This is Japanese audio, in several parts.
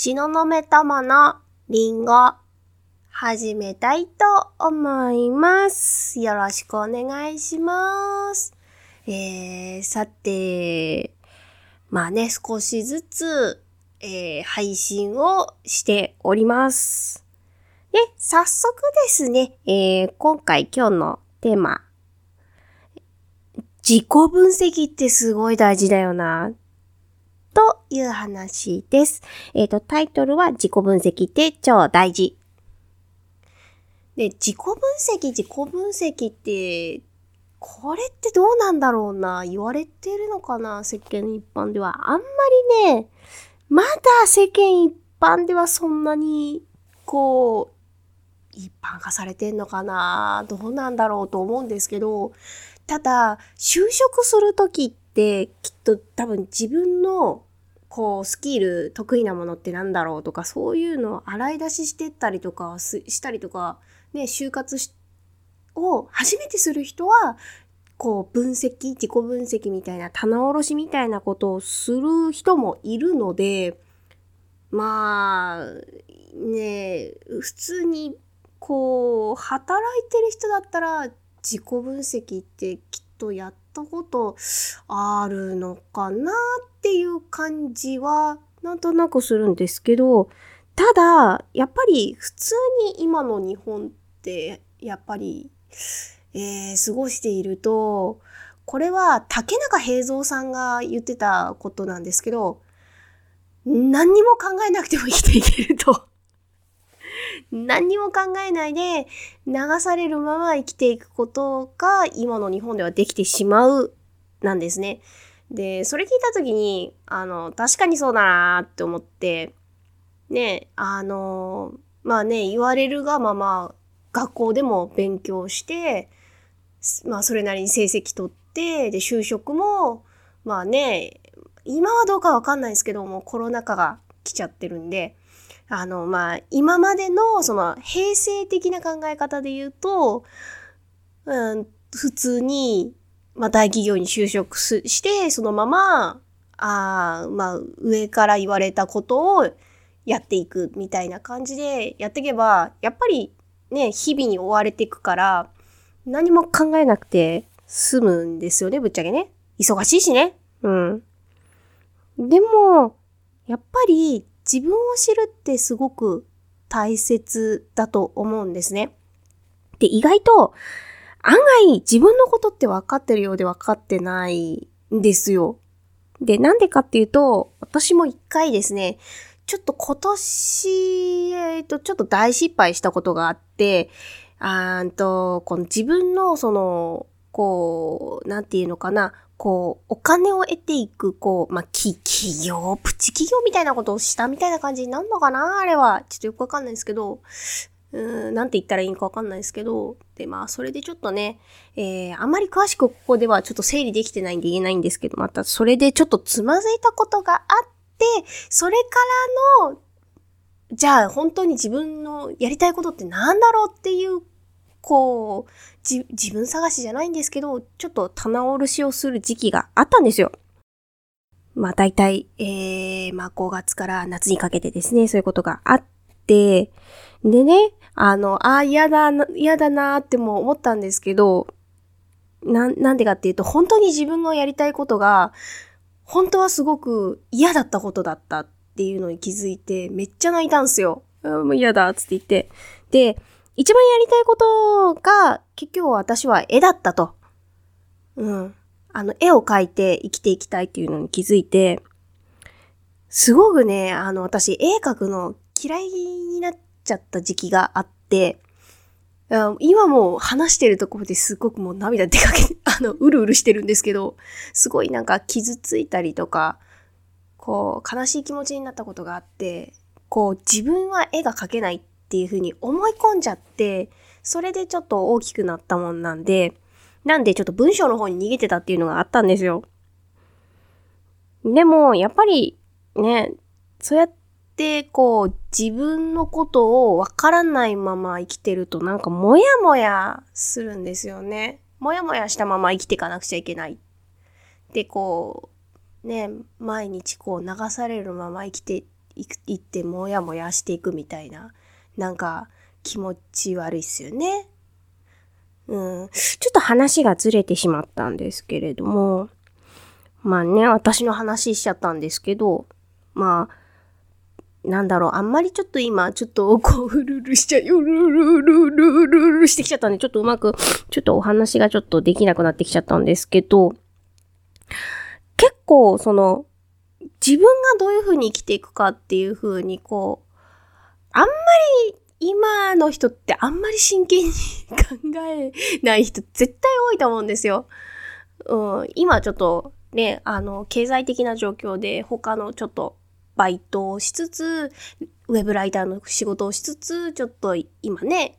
東雲友のリンゴ、始めたいと思います。よろしくお願いします。えー、さて、まあね、少しずつ、えー、配信をしております。で、早速ですね、えー、今回今日のテーマ、自己分析ってすごい大事だよな、という話です。えっ、と、タイトルは自己分析って超大事。で、自己分析、自己分析って、これってどうなんだろうな言われてるのかな世間一般では。あんまりね、まだ世間一般ではそんなに、こう、一般化されてんのかなどうなんだろうと思うんですけど、ただ、就職するときって、きっと多分自分の、こう、スキル、得意なものってなんだろうとか、そういうのを洗い出ししてったりとかしたりとか、ね、就活を初めてする人は、こう、分析、自己分析みたいな、棚卸しみたいなことをする人もいるので、まあ、ね、普通に、こう、働いてる人だったら、自己分析ってとやったことあるのかなっていう感じは、なんとなくするんですけど、ただ、やっぱり普通に今の日本って、やっぱり、えー過ごしていると、これは竹中平蔵さんが言ってたことなんですけど、何にも考えなくても生きていけると。何にも考えないで流されるまま生きていくことが今の日本ではできてしまうなんですね。で、それ聞いたときに、あの、確かにそうだなって思って、ね、あの、まあね、言われるがまま学校でも勉強して、まあそれなりに成績取って、で、就職も、まあね、今はどうかわかんないですけども、コロナ禍が来ちゃってるんで、あの、まあ、今までの、その、平成的な考え方で言うと、うん、普通に、まあ、大企業に就職すして、そのまま、ああ、まあ、上から言われたことをやっていくみたいな感じでやっていけば、やっぱりね、日々に追われていくから、何も考えなくて済むんですよね、ぶっちゃけね。忙しいしね。うん。でも、やっぱり自分を知るってすごく大切だと思うんですね。で、意外と案外自分のことって分かってるようで分かってないんですよ。で、なんでかっていうと、私も一回ですね、ちょっと今年、えっ、と、ちょっと大失敗したことがあって、あーんと、この自分のその、こう、なんていうのかな、こう、お金を得ていく、こう、まあ、企業、プチ企業みたいなことをしたみたいな感じになるのかな？あれは。ちょっとよくわかんないですけど、うん、なんて言ったらいいのかわかんないですけど、で、まあ、それでちょっとね、えー、あまり詳しくここではちょっと整理できてないんで言えないんですけど、またそれでちょっとつまずいたことがあって、それからの、じゃあ本当に自分のやりたいことってなんだろうっていう、こう、じ、自分探しじゃないんですけど、ちょっと棚卸しをする時期があったんですよ。まあ大体、えー、まあ5月から夏にかけてですね、そういうことがあって、でね、あの、ああ、嫌だな、嫌だなーっても思ったんですけど、な、なんでかっていうと、本当に自分のやりたいことが、本当はすごく嫌だったことだったっていうのに気づいて、めっちゃ泣いたんですよ。もう嫌だっつって言って。で、一番やりたいことが、結局私は絵だったと。うん。あの、絵を描いて生きていきたいっていうのに気づいて、すごくね、あの、私、絵描くの嫌いになっちゃった時期があって、今も話してるところですごくもう涙出かけ、あの、うるうるしてるんですけど、すごいなんか傷ついたりとか、こう、悲しい気持ちになったことがあって、こう、自分は絵が描けないっていうふうに思い込んじゃって、それでちょっと大きくなったもんなんで、なんでちょっと文章の方に逃げてたっていうのがあったんですよ。でも、やっぱり、ね、そうやって、こう、自分のことをわからないまま生きてると、なんか、もやもやするんですよね。もやもやしたまま生きていかなくちゃいけない。で、こう、ね、毎日こう流されるまま生きて行ってもやもやしていくみたいな、なんか気持ち悪いっすよね。うん。ちょっと話がずれてしまったんですけれども、まあね、私の話しちゃったんですけど、まあ、なんだろう、あんまりちょっと今、ちょっと、こう、ふるるしちゃう、ルルルルルルルしてきちゃったんで、ちょっとうまく、ちょっとお話がちょっとできなくなってきちゃったんですけど、結構、その、自分がどういうふうに生きていくかっていうふうに、こう、あんまり今の人ってあんまり真剣に考えない人絶対多いと思うんですよ。うん、今ちょっとね、あの、経済的な状況で他のちょっとバイトをしつつ、ウェブライターの仕事をしつつ、ちょっと今ね、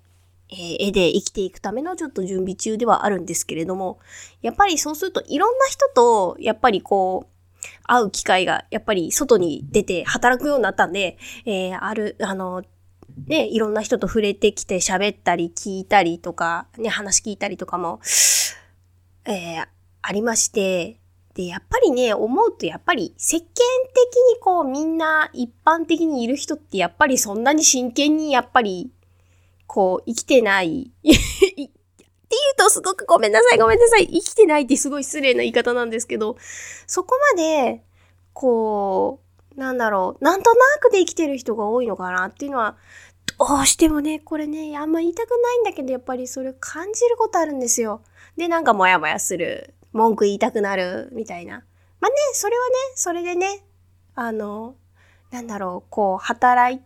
えー、絵で生きていくためのちょっと準備中ではあるんですけれども、やっぱりそうするといろんな人と、やっぱりこう、会う機会が、やっぱり外に出て働くようになったんで、えー、ある、あの、ね、いろんな人と触れてきて喋ったり聞いたりとか、ね、話聞いたりとかも、えー、ありまして、で、やっぱりね、思うとやっぱり世間的にこうみんな一般的にいる人ってやっぱりそんなに真剣にやっぱりこう生きてないって言うとすごくごめんなさいごめんなさい生きてないってすごい失礼な言い方なんですけど、そこまでこう、なんだろう、なんとなくで生きてる人が多いのかなっていうのはどうしてもね、これね、あんま言いたくないんだけど、やっぱりそれ感じることあるんですよ。で、なんかモヤモヤする。文句言いたくなる、みたいな。まあね、それはね、それでね、あの、なんだろう、こう、働いて、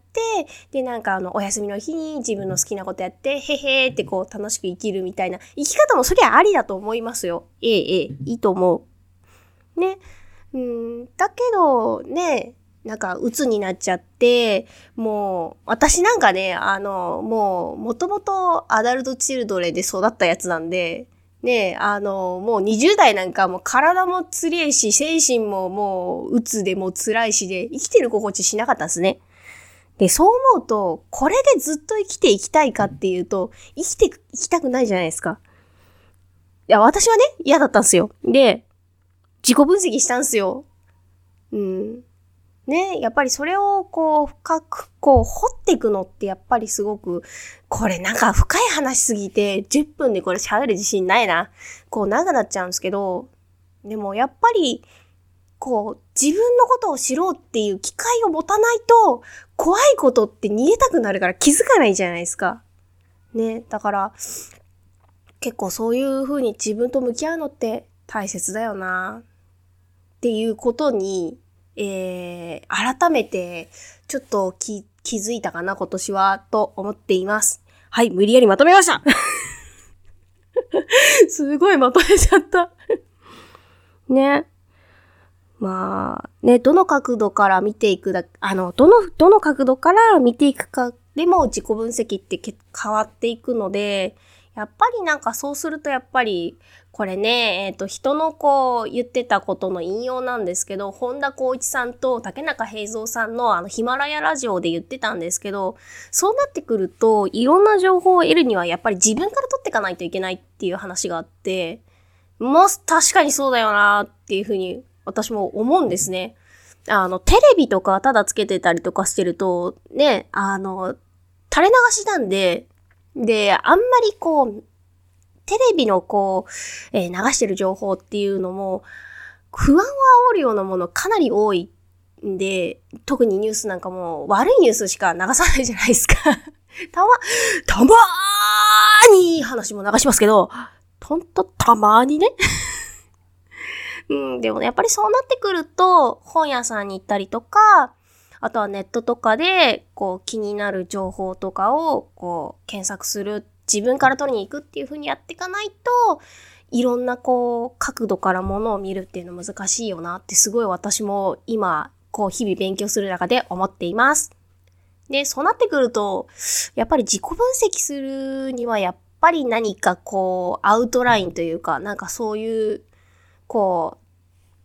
で、なんかあの、お休みの日に自分の好きなことやって、へへーってこう、楽しく生きるみたいな、生き方もそりゃありだと思いますよ。ええ、ええ、いいと思う。ね。うん、だけど、ね、なんか、鬱になっちゃって、もう、私なんかね、あの、もう、もともとアダルトチルドレで育ったやつなんで、ねあの、もう20代なんかもう体もつれいし、精神ももう鬱でも辛いしで、生きてる心地しなかったんですね。で、そう思うと、これでずっと生きていきたいかっていうと、生きていきたくないじゃないですか。いや、私はね、嫌だったんですよ。で、自己分析したんですよ。うん。ね、やっぱりそれをこう深くこう掘っていくのってやっぱりすごく、これなんか深い話すぎて10分でこれ喋る自信ないな。こう長くなっちゃうんですけど、でもやっぱりこう自分のことを知ろうっていう機会を持たないと怖いことって逃げたくなるから気づかないじゃないですか。ね、だから結構そういう風に自分と向き合うのって大切だよなっていうことにえー、改めて、ちょっと気、気づいたかな、今年は、と思っています。はい、無理やりまとめました すごいまとめちゃった ね。まあ、ね、どの角度から見ていくだ、あの、どの、どの角度から見ていくかでも自己分析って変わっていくので、やっぱりなんかそうするとやっぱり、これね、えっ、ー、と、人のこう言ってたことの引用なんですけど、本田光一さんと竹中平蔵さんのあのヒマラヤラジオで言ってたんですけど、そうなってくると、いろんな情報を得るにはやっぱり自分から取っていかないといけないっていう話があって、もう確かにそうだよなっていうふうに私も思うんですね。あの、テレビとかただつけてたりとかしてると、ね、あの、垂れ流しなんで、で、あんまりこう、テレビのこう、えー、流してる情報っていうのも、不安を煽るようなものかなり多いんで、特にニュースなんかも悪いニュースしか流さないじゃないですか。たま、たまーに話も流しますけど、ほんとたまーにね。うん、でもね、やっぱりそうなってくると、本屋さんに行ったりとか、あとはネットとかで、こう気になる情報とかを、こう検索する自分から取りに行くっていう風にやっていかないと、いろんなこう角度からものを見るっていうの難しいよなってすごい私も今こう日々勉強する中で思っています。で、そうなってくると、やっぱり自己分析するにはやっぱり何かこうアウトラインというかなんかそういうこう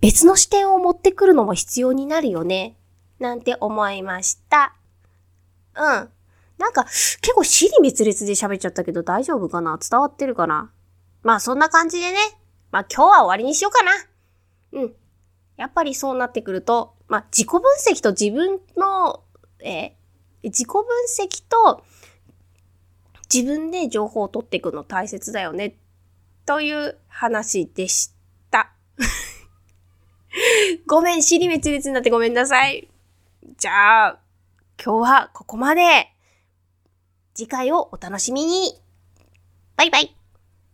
別の視点を持ってくるのも必要になるよねなんて思いました。うん。なんか、結構尻滅裂で喋っちゃったけど大丈夫かな？伝わってるかな？まあそんな感じでね。まあ今日は終わりにしようかな。うん。やっぱりそうなってくると、まあ、自己分析と自分の、えー、自己分析と自分で情報を取っていくの大切だよね、という話でした。ごめん、尻滅裂になってごめんなさい。じゃあ、今日はここまで。次回をお楽しみに。バイバイ。